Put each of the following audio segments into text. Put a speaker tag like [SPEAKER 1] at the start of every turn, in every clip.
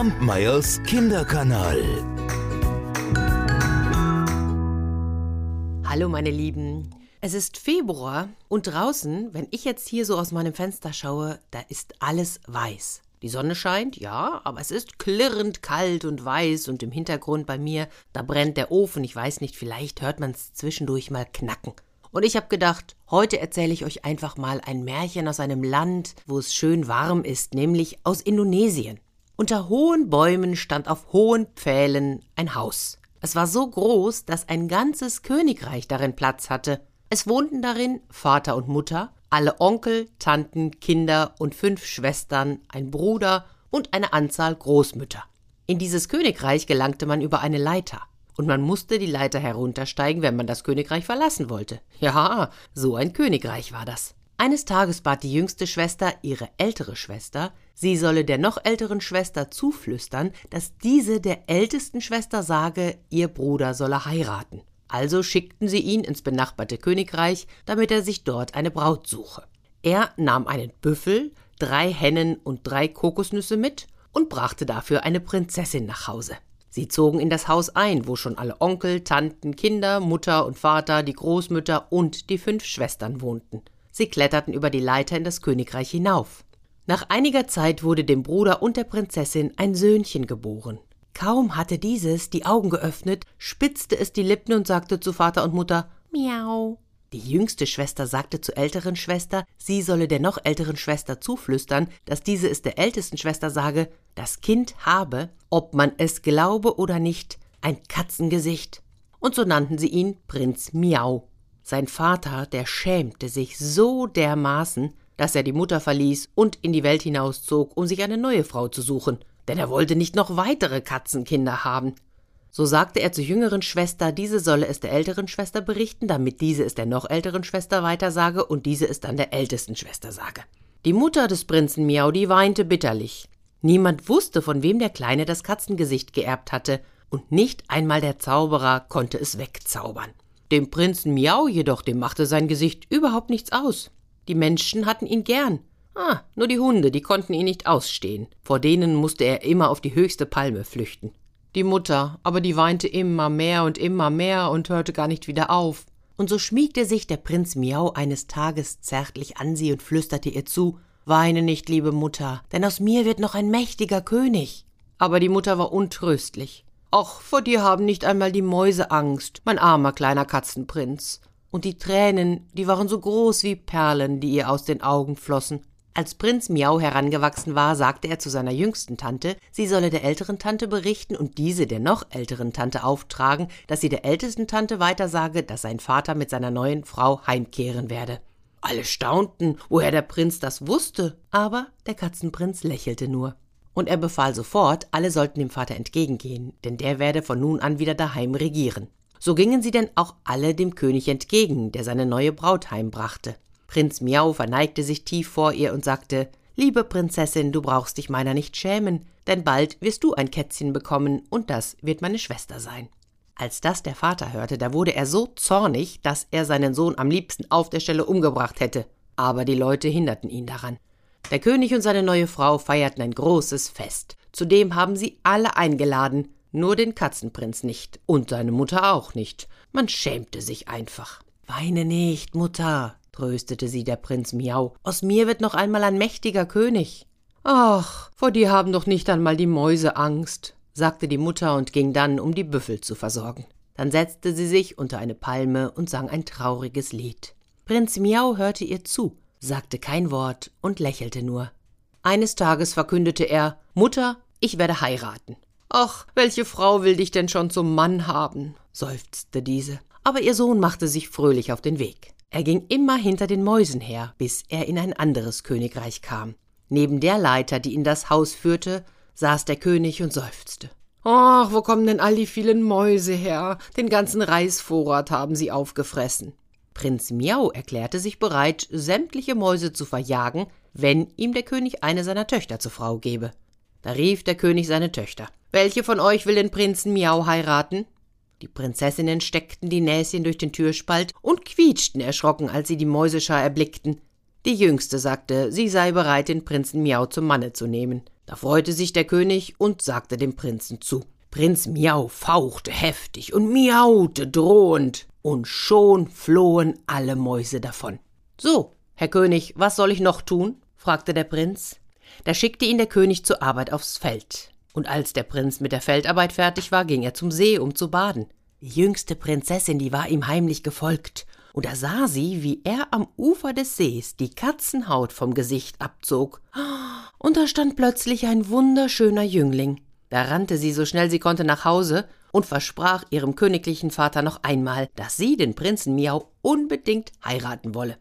[SPEAKER 1] Kampmeyers Kinderkanal.
[SPEAKER 2] Hallo meine Lieben. Es ist Februar und draußen, wenn ich jetzt hier so aus meinem Fenster schaue, da ist alles weiß. Die Sonne scheint, ja, aber es ist klirrend kalt und weiß und im Hintergrund bei mir, da brennt der Ofen, ich weiß nicht, vielleicht hört man es zwischendurch mal knacken. Und ich habe gedacht, heute erzähle ich euch einfach mal ein Märchen aus einem Land, wo es schön warm ist, nämlich aus Indonesien. Unter hohen Bäumen stand auf hohen Pfählen ein Haus. Es war so groß, dass ein ganzes Königreich darin Platz hatte. Es wohnten darin Vater und Mutter, alle Onkel, Tanten, Kinder und fünf Schwestern, ein Bruder und eine Anzahl Großmütter. In dieses Königreich gelangte man über eine Leiter und man musste die Leiter heruntersteigen, wenn man das Königreich verlassen wollte. Ja, so ein Königreich war das. Eines Tages bat die jüngste Schwester ihre ältere Schwester, sie solle der noch älteren Schwester zuflüstern, dass diese der ältesten Schwester sage, ihr Bruder solle heiraten. Also schickten sie ihn ins benachbarte Königreich, damit er sich dort eine Braut suche. Er nahm einen Büffel, drei Hennen und drei Kokosnüsse mit und brachte dafür eine Prinzessin nach Hause. Sie zogen in das Haus ein, wo schon alle Onkel, Tanten, Kinder, Mutter und Vater, die Großmütter und die fünf Schwestern wohnten. Sie kletterten über die Leiter in das Königreich hinauf. Nach einiger Zeit wurde dem Bruder und der Prinzessin ein Söhnchen geboren. Kaum hatte dieses die Augen geöffnet, spitzte es die Lippen und sagte zu Vater und Mutter Miau. Die jüngste Schwester sagte zur älteren Schwester, sie solle der noch älteren Schwester zuflüstern, dass diese es der ältesten Schwester sage, das Kind habe, ob man es glaube oder nicht, ein Katzengesicht. Und so nannten sie ihn Prinz Miau. Sein Vater, der schämte sich so dermaßen, dass er die Mutter verließ und in die Welt hinauszog, um sich eine neue Frau zu suchen, denn er wollte nicht noch weitere Katzenkinder haben. So sagte er zur jüngeren Schwester, diese solle es der älteren Schwester berichten, damit diese es der noch älteren Schwester weitersage und diese es dann der ältesten Schwester sage. Die Mutter des Prinzen Miau, die weinte bitterlich. Niemand wusste, von wem der Kleine das Katzengesicht geerbt hatte, und nicht einmal der Zauberer konnte es wegzaubern. Dem Prinzen Miau jedoch, dem machte sein Gesicht überhaupt nichts aus. Die Menschen hatten ihn gern. Ah, nur die Hunde, die konnten ihn nicht ausstehen. Vor denen musste er immer auf die höchste Palme flüchten. Die Mutter, aber die weinte immer mehr und immer mehr und hörte gar nicht wieder auf. Und so schmiegte sich der Prinz Miau eines Tages zärtlich an sie und flüsterte ihr zu Weine nicht, liebe Mutter, denn aus mir wird noch ein mächtiger König. Aber die Mutter war untröstlich. Och, vor dir haben nicht einmal die Mäuse Angst, mein armer kleiner Katzenprinz. Und die Tränen, die waren so groß wie Perlen, die ihr aus den Augen flossen. Als Prinz Miau herangewachsen war, sagte er zu seiner jüngsten Tante, sie solle der älteren Tante berichten und diese der noch älteren Tante auftragen, dass sie der ältesten Tante weitersage, dass sein Vater mit seiner neuen Frau heimkehren werde. Alle staunten, woher der Prinz das wusste, aber der Katzenprinz lächelte nur. Und er befahl sofort, alle sollten dem Vater entgegengehen, denn der werde von nun an wieder daheim regieren. So gingen sie denn auch alle dem König entgegen, der seine neue Braut heimbrachte. Prinz Miau verneigte sich tief vor ihr und sagte Liebe Prinzessin, du brauchst dich meiner nicht schämen, denn bald wirst du ein Kätzchen bekommen, und das wird meine Schwester sein. Als das der Vater hörte, da wurde er so zornig, dass er seinen Sohn am liebsten auf der Stelle umgebracht hätte. Aber die Leute hinderten ihn daran. Der König und seine neue Frau feierten ein großes Fest. Zudem haben sie alle eingeladen, nur den Katzenprinz nicht und seine Mutter auch nicht. Man schämte sich einfach. Weine nicht, Mutter, tröstete sie der Prinz Miau. Aus mir wird noch einmal ein mächtiger König. Ach, vor dir haben doch nicht einmal die Mäuse Angst, sagte die Mutter und ging dann, um die Büffel zu versorgen. Dann setzte sie sich unter eine Palme und sang ein trauriges Lied. Prinz Miau hörte ihr zu, sagte kein Wort und lächelte nur. Eines Tages verkündete er Mutter, ich werde heiraten. Ach, welche Frau will dich denn schon zum Mann haben? seufzte diese. Aber ihr Sohn machte sich fröhlich auf den Weg. Er ging immer hinter den Mäusen her, bis er in ein anderes Königreich kam. Neben der Leiter, die in das Haus führte, saß der König und seufzte. Ach, wo kommen denn all die vielen Mäuse her? Den ganzen Reisvorrat haben sie aufgefressen. Prinz Miau erklärte sich bereit, sämtliche Mäuse zu verjagen, wenn ihm der König eine seiner Töchter zur Frau gebe. Da rief der König seine Töchter. Welche von euch will den Prinzen Miau heiraten? Die Prinzessinnen steckten die Näschen durch den Türspalt und quietschten erschrocken, als sie die Mäuseschar erblickten. Die Jüngste sagte, sie sei bereit, den Prinzen Miau zum Manne zu nehmen. Da freute sich der König und sagte dem Prinzen zu. Prinz Miau fauchte heftig und miaute drohend, und schon flohen alle Mäuse davon. So, Herr König, was soll ich noch tun? fragte der Prinz. Da schickte ihn der König zur Arbeit aufs Feld. Und als der Prinz mit der Feldarbeit fertig war, ging er zum See, um zu baden. Die jüngste Prinzessin, die war ihm heimlich gefolgt, und da sah sie, wie er am Ufer des Sees die Katzenhaut vom Gesicht abzog. Und da stand plötzlich ein wunderschöner Jüngling. Da rannte sie so schnell sie konnte nach Hause und versprach ihrem königlichen Vater noch einmal, dass sie den Prinzen Miau unbedingt heiraten wolle.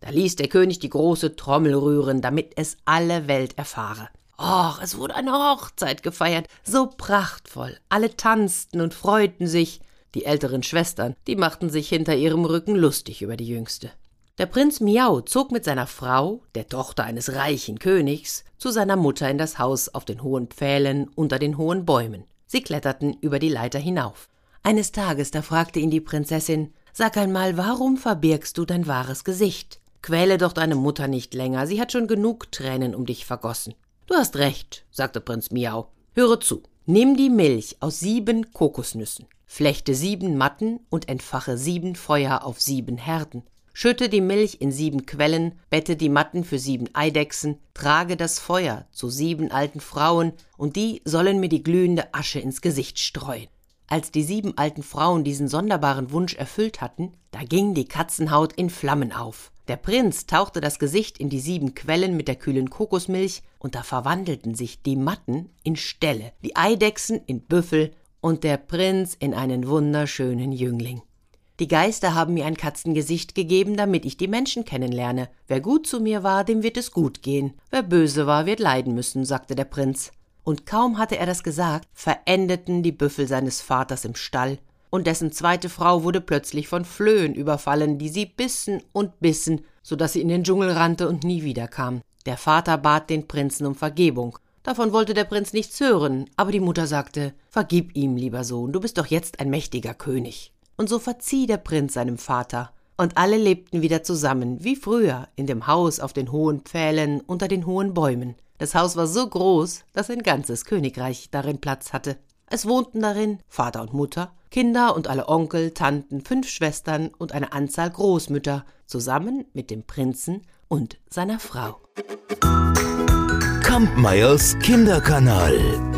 [SPEAKER 2] Da ließ der König die große Trommel rühren, damit es alle Welt erfahre. Och, es wurde eine Hochzeit gefeiert, so prachtvoll. Alle tanzten und freuten sich. Die älteren Schwestern, die machten sich hinter ihrem Rücken lustig über die jüngste. Der Prinz Miau zog mit seiner Frau, der Tochter eines reichen Königs, zu seiner Mutter in das Haus auf den hohen Pfählen unter den hohen Bäumen. Sie kletterten über die Leiter hinauf. Eines Tages, da fragte ihn die Prinzessin, Sag einmal, warum verbirgst du dein wahres Gesicht? Quäle doch deine Mutter nicht länger, sie hat schon genug Tränen um dich vergossen. Du hast recht, sagte Prinz Miau. Höre zu. Nimm die Milch aus sieben Kokosnüssen, flechte sieben Matten und entfache sieben Feuer auf sieben Herden. Schütte die Milch in sieben Quellen, bette die Matten für sieben Eidechsen, trage das Feuer zu sieben alten Frauen, und die sollen mir die glühende Asche ins Gesicht streuen. Als die sieben alten Frauen diesen sonderbaren Wunsch erfüllt hatten, da ging die Katzenhaut in Flammen auf. Der Prinz tauchte das Gesicht in die sieben Quellen mit der kühlen Kokosmilch, und da verwandelten sich die Matten in Ställe, die Eidechsen in Büffel und der Prinz in einen wunderschönen Jüngling. Die Geister haben mir ein Katzengesicht gegeben, damit ich die Menschen kennenlerne. Wer gut zu mir war, dem wird es gut gehen. Wer böse war, wird leiden müssen, sagte der Prinz. Und kaum hatte er das gesagt, verendeten die Büffel seines Vaters im Stall, und dessen zweite Frau wurde plötzlich von Flöhen überfallen, die sie bissen und bissen, so dass sie in den Dschungel rannte und nie wiederkam. Der Vater bat den Prinzen um Vergebung. Davon wollte der Prinz nichts hören, aber die Mutter sagte Vergib ihm, lieber Sohn, du bist doch jetzt ein mächtiger König und so verzieh der Prinz seinem Vater, und alle lebten wieder zusammen, wie früher, in dem Haus auf den hohen Pfählen unter den hohen Bäumen. Das Haus war so groß, dass ein ganzes Königreich darin Platz hatte. Es wohnten darin Vater und Mutter, Kinder und alle Onkel, Tanten, fünf Schwestern und eine Anzahl Großmütter, zusammen mit dem Prinzen und seiner Frau.
[SPEAKER 1] Kampmeyers Kinderkanal